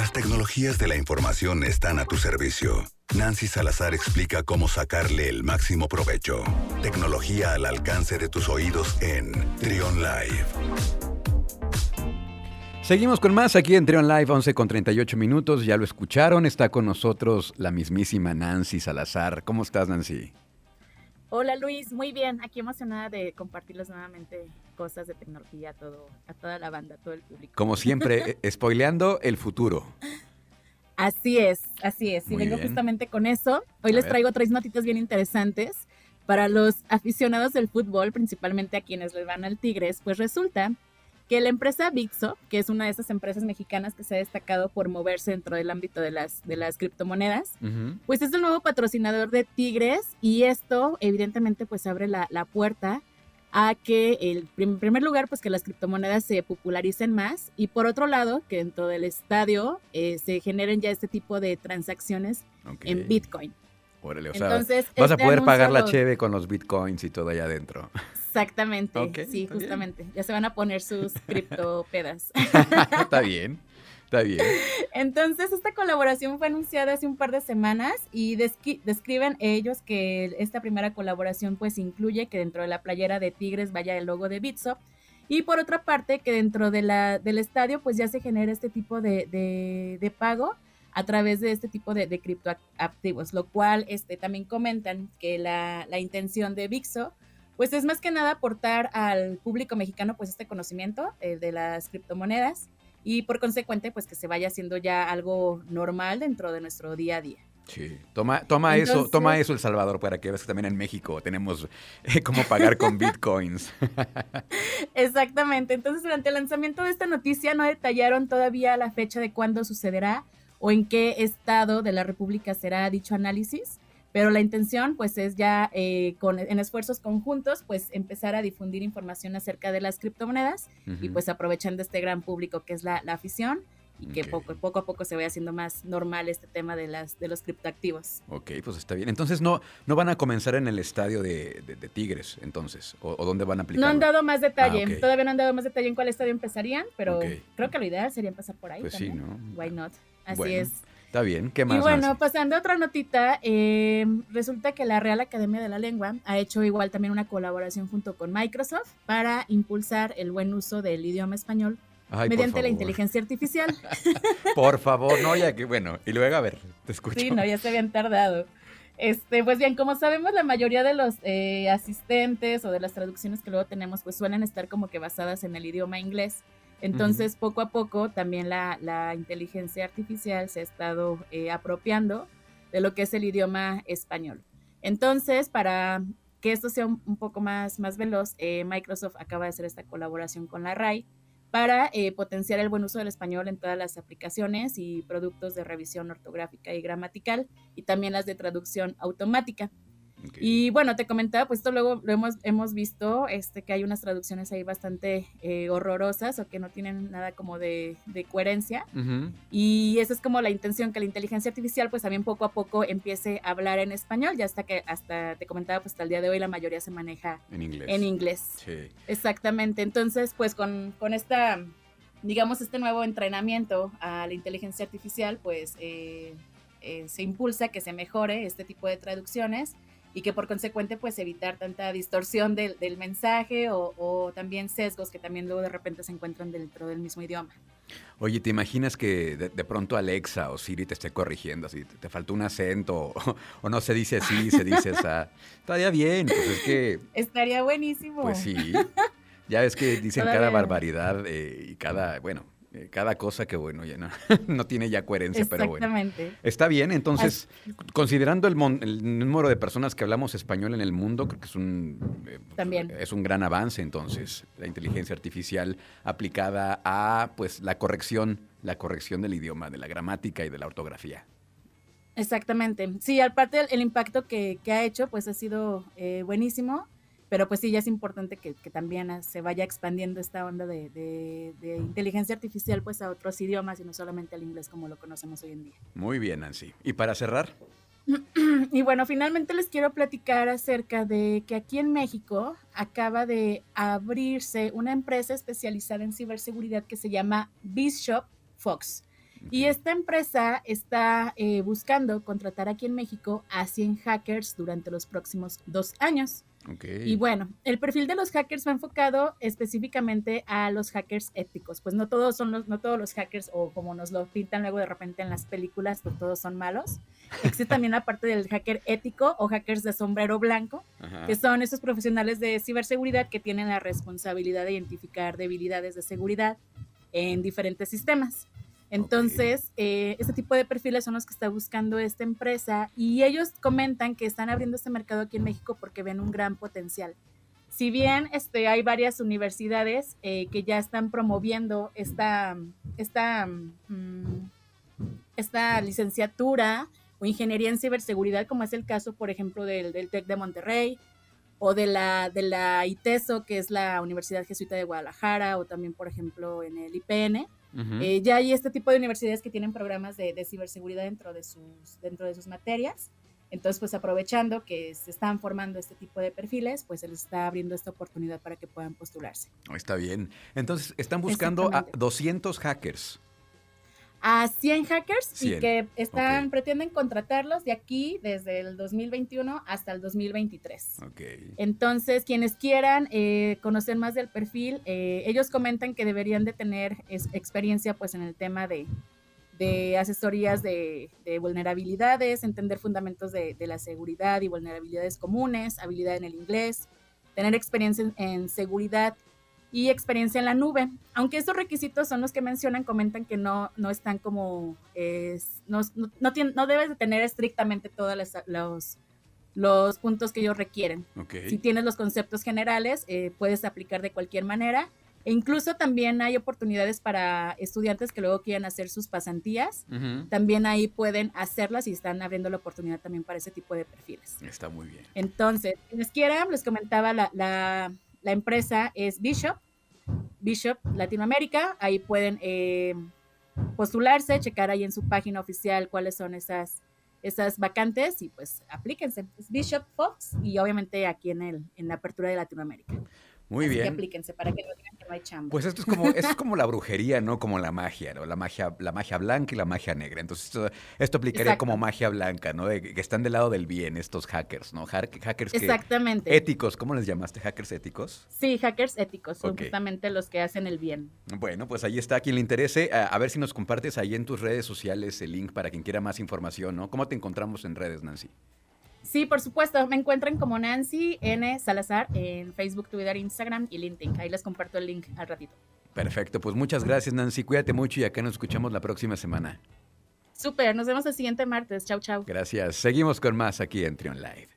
Las tecnologías de la información están a tu servicio. Nancy Salazar explica cómo sacarle el máximo provecho. Tecnología al alcance de tus oídos en Trion Live. Seguimos con más aquí en Trion Live, 11 con 38 minutos. Ya lo escucharon, está con nosotros la mismísima Nancy Salazar. ¿Cómo estás, Nancy? Hola Luis, muy bien. Aquí emocionada de compartirles nuevamente cosas de tecnología a, todo, a toda la banda, a todo el público. Como siempre, eh, spoileando el futuro. Así es, así es. Y vengo justamente con eso. Hoy les traigo tres notitas bien interesantes. Para los aficionados del fútbol, principalmente a quienes les van al Tigres, pues resulta que la empresa Vixo, que es una de esas empresas mexicanas que se ha destacado por moverse dentro del ámbito de las, de las criptomonedas, pues es el nuevo patrocinador de Tigres y esto evidentemente pues abre la, puerta a que el, en primer lugar pues que las criptomonedas se popularicen más y por otro lado que dentro del estadio eh, se generen ya este tipo de transacciones en Bitcoin. Órale, o sea, vas a este poder pagar la cheve con los bitcoins y todo allá adentro. Exactamente, sí, justamente. Ya se van a poner sus criptopedas. está bien, está bien. Entonces, esta colaboración fue anunciada hace un par de semanas y describen ellos que esta primera colaboración pues incluye que dentro de la playera de Tigres vaya el logo de Bitso y por otra parte que dentro de la, del estadio pues ya se genera este tipo de, pago a través de este tipo de, de criptoactivos, lo cual este, también comentan que la, la intención de Vixo pues es más que nada aportar al público mexicano pues este conocimiento eh, de las criptomonedas y por consecuente pues que se vaya haciendo ya algo normal dentro de nuestro día a día. Sí, toma, toma eso, toma eso El Salvador para que veas que también en México tenemos eh, cómo pagar con bitcoins. Exactamente. Entonces, durante el lanzamiento de esta noticia no detallaron todavía la fecha de cuándo sucederá o en qué estado de la República será dicho análisis. Pero la intención, pues, es ya eh, con, en esfuerzos conjuntos, pues, empezar a difundir información acerca de las criptomonedas y, pues, aprovechando este gran público que es la, afición y que poco, poco a poco se vaya haciendo más normal este tema de, las, de los criptoactivos. Ok, pues está bien. Entonces, ¿no, no van a comenzar en el estadio de, Tigres, entonces? ¿O, dónde van a aplicar? No han dado más detalle. Ah, Todavía no han dado más detalle en cuál estadio empezarían, pero creo que lo ideal sería empezar por ahí. Pues sí, ¿no? Why not? Así es. Está bien, ¿qué más? Y bueno, pasando a otra notita, eh, resulta que la Real Academia de la Lengua ha hecho igual también una colaboración junto con Microsoft para impulsar el buen uso del idioma español mediante la inteligencia artificial. por favor, no, ya que bueno, y luego a ver, te escucho. Sí, no, ya se habían tardado. Este, pues bien, como sabemos, la mayoría de los eh, asistentes o de las traducciones que luego tenemos, pues suelen estar como que basadas en el idioma inglés. Entonces, poco a poco, también la, inteligencia artificial se ha estado eh, apropiando de lo que es el idioma español. Entonces, para que esto sea un, poco más, más veloz, eh, Microsoft acaba de hacer esta colaboración con la RAI para eh, potenciar el buen uso del español en todas las aplicaciones y productos de revisión ortográfica y gramatical y también las de traducción automática. Y bueno, te comentaba, pues esto luego lo hemos, hemos visto, este, que hay unas traducciones ahí bastante eh, horrorosas o que no tienen nada como de, coherencia. Y esa es como la intención, que la inteligencia artificial pues también poco a poco empiece a hablar en español, ya hasta que hasta te comentaba, pues hasta el día de hoy la mayoría se maneja en inglés. En inglés. Sí. Exactamente. Entonces, pues con, con esta, digamos, este nuevo entrenamiento a la inteligencia artificial, pues eh, eh, se impulsa que se mejore este tipo de traducciones y que por consecuente pues evitar tanta distorsión del, del mensaje o, también sesgos que también luego de repente se encuentran dentro del mismo idioma. Oye, ¿te imaginas que de, pronto Alexa o Siri te esté corrigiendo así, te, faltó un acento o, no se dice así, se dice esa? Estaría bien, pues es que... Estaría buenísimo. Pues sí, ya ves que dicen cada barbaridad eh, y cada, bueno, cada cosa que, bueno, ya no, no tiene ya coherencia, pero bueno. Exactamente. Está bien, entonces, considerando el, el, número de personas que hablamos español en el mundo, creo que es un, eh, También. es un gran avance, entonces, la inteligencia artificial aplicada a, pues, la corrección, la corrección del idioma, de la gramática y de la ortografía. Exactamente. Sí, aparte el, impacto que, que, ha hecho, pues, ha sido eh, buenísimo pero pues sí, ya es importante que, también se vaya expandiendo esta onda de, inteligencia artificial pues a otros idiomas y no solamente al inglés como lo conocemos hoy en día. Muy bien, Nancy. ¿Y para cerrar? Y bueno, finalmente les quiero platicar acerca de que aquí en México acaba de abrirse una empresa especializada en ciberseguridad que se llama Bishop Fox. Y esta empresa está eh, buscando contratar aquí en México a 100 hackers durante los próximos dos años. Y bueno, el perfil de los hackers va enfocado específicamente a los hackers éticos. Pues no todos son los, no todos los hackers, o como nos lo pintan luego de repente en las películas, pues todos son malos. Existe también la parte del hacker ético o hackers de sombrero blanco, que son esos profesionales de ciberseguridad que tienen la responsabilidad de identificar debilidades de seguridad en diferentes sistemas. Entonces, eh, este tipo de perfiles son los que está buscando esta empresa y ellos comentan que están abriendo este mercado aquí en México porque ven un gran potencial. Si bien este, hay varias universidades eh, que ya están promoviendo esta, esta, mm, esta licenciatura o ingeniería en ciberseguridad, como es el caso, por ejemplo, del, TEC de Monterrey o de la, de la ITESO, que es la Universidad Jesuita de Guadalajara, o también, por ejemplo, en el IPN, eh, ya hay este tipo de universidades que tienen programas de, ciberseguridad dentro de, sus, dentro de sus materias. Entonces, pues aprovechando que se están formando este tipo de perfiles, pues se les está abriendo esta oportunidad para que puedan postularse. Está bien. Entonces, están buscando a 200 hackers a 100 hackers y que están pretenden contratarlos de aquí desde el 2021 hasta el 2023. Okay. Entonces, quienes quieran eh, conocer más del perfil, eh, ellos comentan que deberían de tener experiencia pues en el tema de, asesorías de, vulnerabilidades, entender fundamentos de, la seguridad y vulnerabilidades comunes, habilidad en el inglés, tener experiencia en seguridad y experiencia en la nube. Aunque estos requisitos son los que mencionan, comentan que no, no están como, es, no, no, no, debes de tener estrictamente todos los, los puntos que ellos requieren. Si tienes los conceptos generales, eh, puedes aplicar de cualquier manera. E incluso también hay oportunidades para estudiantes que luego quieran hacer sus pasantías. También ahí pueden hacerlas y están abriendo la oportunidad también para ese tipo de perfiles. Está muy bien. Entonces, quienes quieran, les comentaba la, la la empresa es Bishop, Bishop Latinoamérica. Ahí pueden eh, postularse, checar ahí en su página oficial cuáles son esas, esas vacantes y pues aplíquense. Es Bishop Fox y obviamente aquí en, el, en la apertura de Latinoamérica. Muy bien. Que aplíquense para que no digan que no hay chamba. Pues esto es como, es como la brujería, ¿no? Como la magia, ¿no? La magia, la magia blanca y la magia negra. Entonces, esto, aplicaría como magia blanca, ¿no? De, que están del lado del bien estos hackers, ¿no? hackers Exactamente. éticos, ¿cómo les llamaste? ¿Hackers éticos? Sí, hackers éticos, son justamente los que hacen el bien. Bueno, pues ahí está, quien le interese. A, a, ver si nos compartes ahí en tus redes sociales el link para quien quiera más información, ¿no? ¿Cómo te encontramos en redes, Nancy? Sí, por supuesto. Me encuentran como Nancy N. Salazar en Facebook, Twitter, Instagram y LinkedIn. Ahí les comparto el link al ratito. Perfecto. Pues muchas gracias, Nancy. Cuídate mucho y acá nos escuchamos la próxima semana. Súper. Nos vemos el siguiente martes. Chau, chau. Gracias. Seguimos con más aquí en Trion Live.